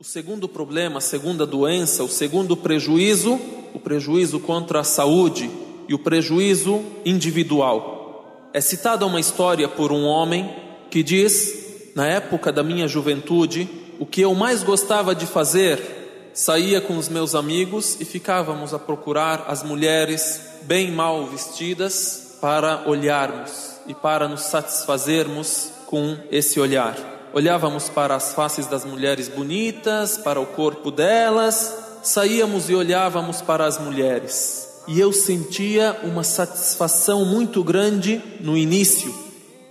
O segundo problema, a segunda doença, o segundo prejuízo, o prejuízo contra a saúde e o prejuízo individual. É citada uma história por um homem que diz: Na época da minha juventude, o que eu mais gostava de fazer, saía com os meus amigos e ficávamos a procurar as mulheres bem mal vestidas para olharmos e para nos satisfazermos com esse olhar olhávamos para as faces das mulheres bonitas, para o corpo delas, saíamos e olhávamos para as mulheres. E eu sentia uma satisfação muito grande no início.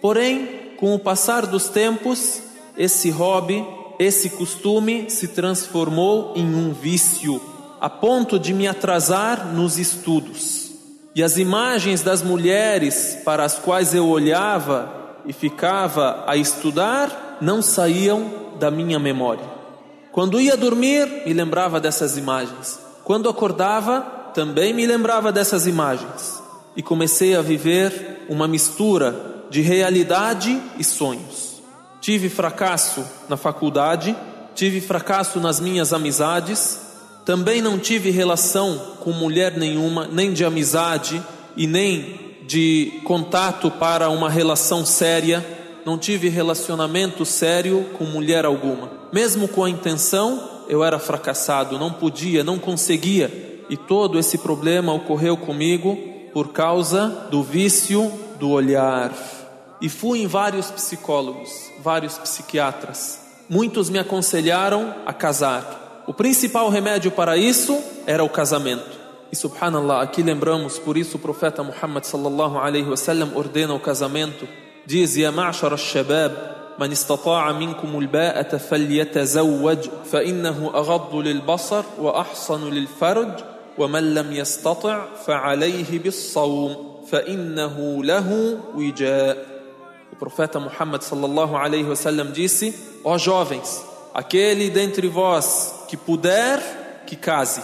Porém, com o passar dos tempos, esse hobby, esse costume se transformou em um vício, a ponto de me atrasar nos estudos. E as imagens das mulheres para as quais eu olhava e ficava a estudar não saíam da minha memória. Quando ia dormir, me lembrava dessas imagens. Quando acordava, também me lembrava dessas imagens. E comecei a viver uma mistura de realidade e sonhos. Tive fracasso na faculdade, tive fracasso nas minhas amizades, também não tive relação com mulher nenhuma, nem de amizade e nem de contato para uma relação séria não tive relacionamento sério com mulher alguma. Mesmo com a intenção, eu era fracassado, não podia, não conseguia. E todo esse problema ocorreu comigo por causa do vício do olhar. E fui em vários psicólogos, vários psiquiatras. Muitos me aconselharam a casar. O principal remédio para isso era o casamento. E subhanallah, aqui lembramos, por isso o profeta Muhammad sallallahu alaihi wasallam ordena o casamento diz: Ya ma'shar al-shabab, man istata'a minkum al-ba'ata falyatazawwaj, fa innahu aghaddu lil-basar wa ahsanu lil-farj, wa man lam yastati' fa alayhi bis-sawm, fa innahu lahu wija'. O profeta Muhammad sallallahu alaihi wasallam disse: Ó jovens, aquele dentre vós que puder, que case,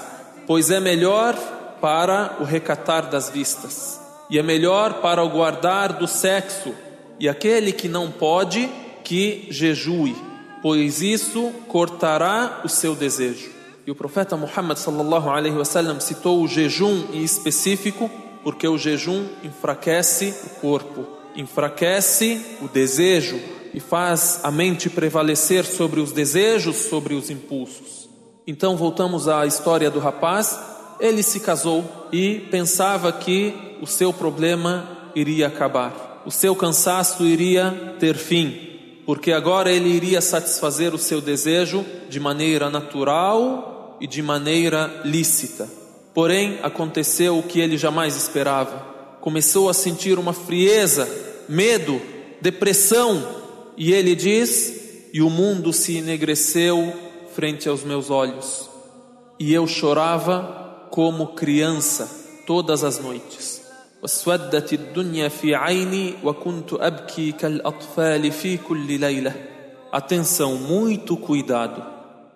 pois é melhor para o recatar das vistas, e é melhor para o guardar do sexo, e aquele que não pode, que jejue, pois isso cortará o seu desejo. E o profeta Muhammad sallallahu alaihi wasallam citou o jejum em específico, porque o jejum enfraquece o corpo, enfraquece o desejo e faz a mente prevalecer sobre os desejos, sobre os impulsos. Então voltamos à história do rapaz. Ele se casou e pensava que o seu problema iria acabar o seu cansaço iria ter fim, porque agora ele iria satisfazer o seu desejo de maneira natural e de maneira lícita. Porém, aconteceu o que ele jamais esperava. Começou a sentir uma frieza, medo, depressão, e ele diz: E o mundo se enegreceu frente aos meus olhos, e eu chorava como criança todas as noites. واسودت الدنيا في عيني وكنت أبكي كالأطفال في كل ليلة Atenção, muito cuidado.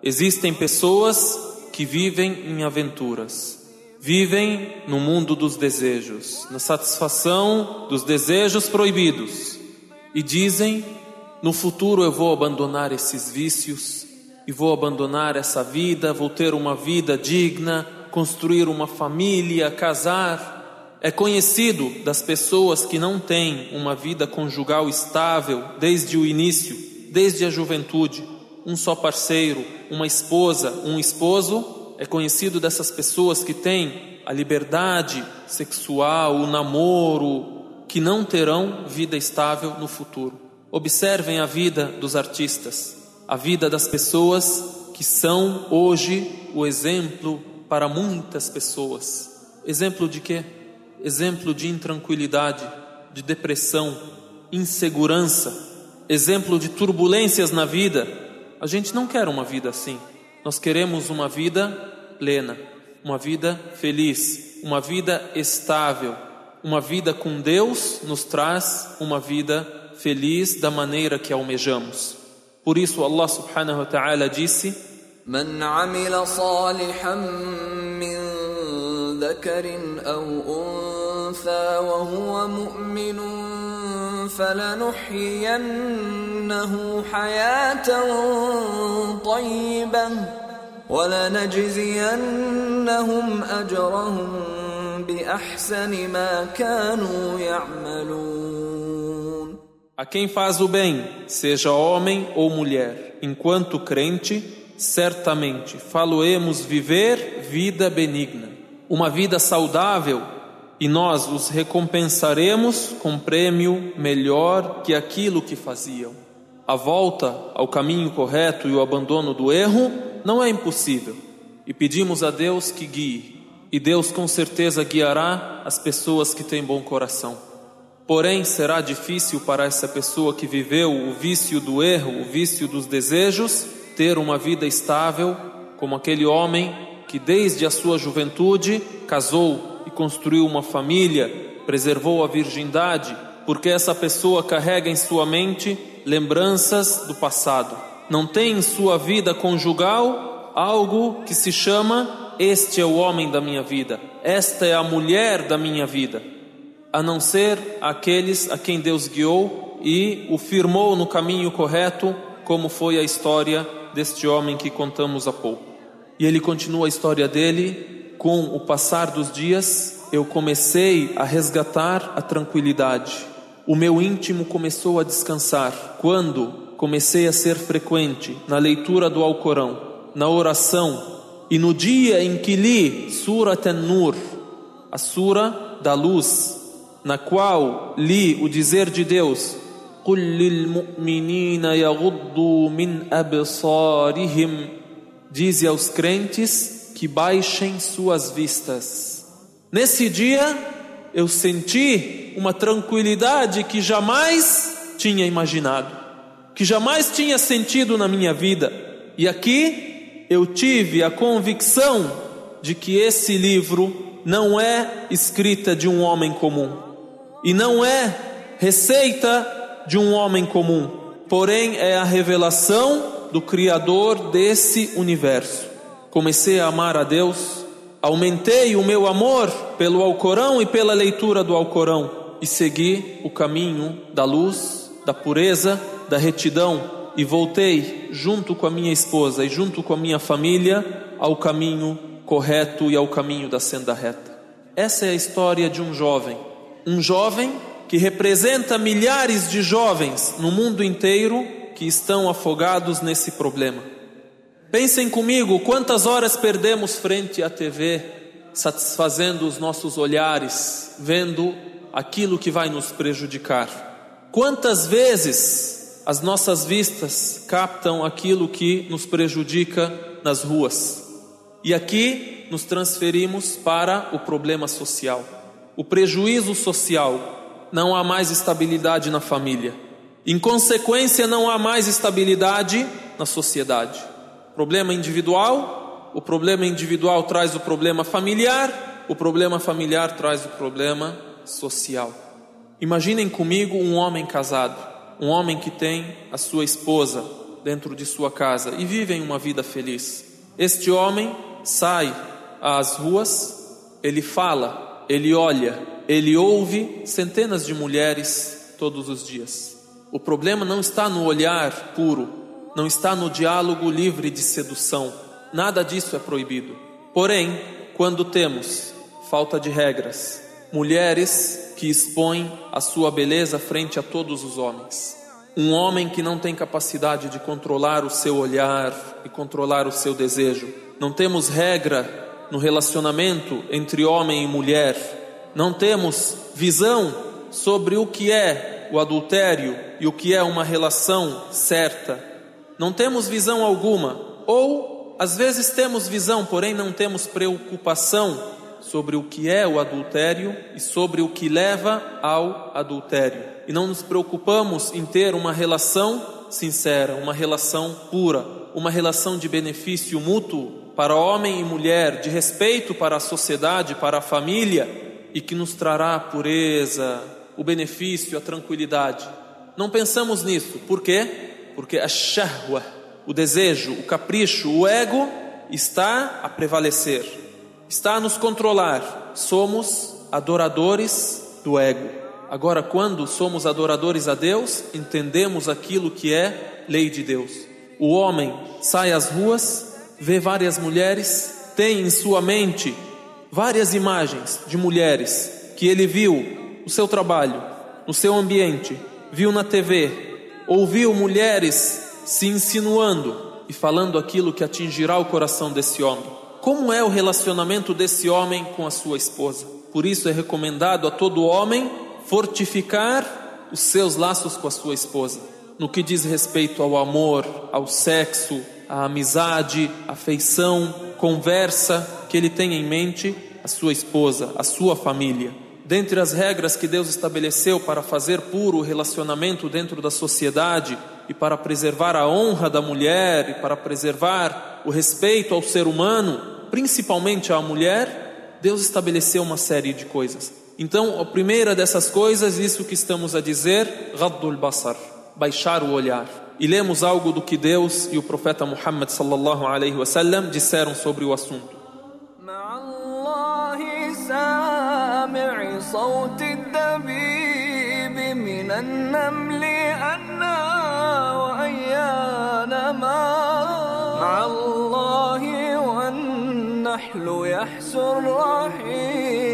Existem pessoas que vivem em aventuras, vivem no mundo dos desejos, na satisfação dos desejos proibidos e dizem: no futuro eu vou abandonar esses vícios e vou abandonar essa vida, vou ter uma vida digna, construir uma família, casar é conhecido das pessoas que não têm uma vida conjugal estável desde o início, desde a juventude, um só parceiro, uma esposa, um esposo, é conhecido dessas pessoas que têm a liberdade sexual, o namoro, que não terão vida estável no futuro. Observem a vida dos artistas, a vida das pessoas que são hoje o exemplo para muitas pessoas. Exemplo de quê? exemplo de intranquilidade, de depressão, insegurança, exemplo de turbulências na vida. A gente não quer uma vida assim. Nós queremos uma vida plena, uma vida feliz, uma vida estável. Uma vida com Deus nos traz uma vida feliz da maneira que almejamos. Por isso Allah subhanahu wa ta'ala disse: "Man ذكر أو أنثى وهو مؤمن فلنحيينه حياة طيبة ولنجزينهم أجرهم بأحسن ما كانوا يعملون A quem faz o bem, seja homem ou mulher, enquanto crente, certamente faloemos viver vida benigna, uma vida saudável, e nós os recompensaremos com prêmio melhor que aquilo que faziam. A volta ao caminho correto e o abandono do erro não é impossível, e pedimos a Deus que guie, e Deus com certeza guiará as pessoas que têm bom coração. Porém, será difícil para essa pessoa que viveu o vício do erro, o vício dos desejos, ter uma vida estável, como aquele homem que desde a sua juventude casou e construiu uma família, preservou a virgindade, porque essa pessoa carrega em sua mente lembranças do passado. Não tem em sua vida conjugal algo que se chama: Este é o homem da minha vida, esta é a mulher da minha vida a não ser aqueles a quem Deus guiou e o firmou no caminho correto, como foi a história deste homem que contamos há pouco. E ele continua a história dele: com o passar dos dias, eu comecei a resgatar a tranquilidade. O meu íntimo começou a descansar quando comecei a ser frequente na leitura do Alcorão, na oração e no dia em que li Surat An-Nur, a sura da luz, na qual li o dizer de Deus: قل للمؤمنين يغضوا من أبصارهم Dize aos crentes que baixem suas vistas. Nesse dia eu senti uma tranquilidade que jamais tinha imaginado, que jamais tinha sentido na minha vida. E aqui eu tive a convicção de que esse livro não é escrita de um homem comum e não é receita de um homem comum, porém é a revelação do Criador desse universo. Comecei a amar a Deus, aumentei o meu amor pelo Alcorão e pela leitura do Alcorão e segui o caminho da luz, da pureza, da retidão e voltei junto com a minha esposa e junto com a minha família ao caminho correto e ao caminho da senda reta. Essa é a história de um jovem um jovem que representa milhares de jovens no mundo inteiro que estão afogados nesse problema. Pensem comigo quantas horas perdemos frente à TV, satisfazendo os nossos olhares, vendo aquilo que vai nos prejudicar. Quantas vezes as nossas vistas captam aquilo que nos prejudica nas ruas. E aqui nos transferimos para o problema social o prejuízo social, não há mais estabilidade na família. Em consequência, não há mais estabilidade na sociedade. Problema individual, o problema individual traz o problema familiar, o problema familiar traz o problema social. Imaginem comigo um homem casado, um homem que tem a sua esposa dentro de sua casa e vivem uma vida feliz. Este homem sai às ruas, ele fala ele olha, ele ouve centenas de mulheres todos os dias. O problema não está no olhar puro, não está no diálogo livre de sedução. Nada disso é proibido. Porém, quando temos falta de regras, mulheres que expõem a sua beleza frente a todos os homens, um homem que não tem capacidade de controlar o seu olhar e controlar o seu desejo, não temos regra no relacionamento entre homem e mulher, não temos visão sobre o que é o adultério e o que é uma relação certa, não temos visão alguma, ou às vezes temos visão, porém não temos preocupação sobre o que é o adultério e sobre o que leva ao adultério, e não nos preocupamos em ter uma relação sincera, uma relação pura, uma relação de benefício mútuo para homem e mulher, de respeito para a sociedade, para a família e que nos trará pureza, o benefício, a tranquilidade. Não pensamos nisso. Por quê? Porque a shahwa, o desejo, o capricho, o ego está a prevalecer, está a nos controlar. Somos adoradores do ego. Agora, quando somos adoradores a Deus, entendemos aquilo que é lei de Deus. O homem sai às ruas, vê várias mulheres, tem em sua mente várias imagens de mulheres que ele viu no seu trabalho, no seu ambiente, viu na TV, ouviu mulheres se insinuando e falando aquilo que atingirá o coração desse homem. Como é o relacionamento desse homem com a sua esposa? Por isso é recomendado a todo homem fortificar os seus laços com a sua esposa, no que diz respeito ao amor, ao sexo, à amizade, afeição, conversa que ele tem em mente a sua esposa, a sua família. Dentre as regras que Deus estabeleceu para fazer puro o relacionamento dentro da sociedade e para preservar a honra da mulher e para preservar o respeito ao ser humano, principalmente à mulher, Deus estabeleceu uma série de coisas. Então, a primeira dessas coisas, isso que estamos a dizer, Raddul Basar, baixar o olhar. E lemos algo do que Deus e o profeta Muhammad sallallahu alaihi wasallam disseram sobre o assunto. صوت الدبيب من النمل أنا وأيان ما. مع الله والنحل يحسو الرحيم.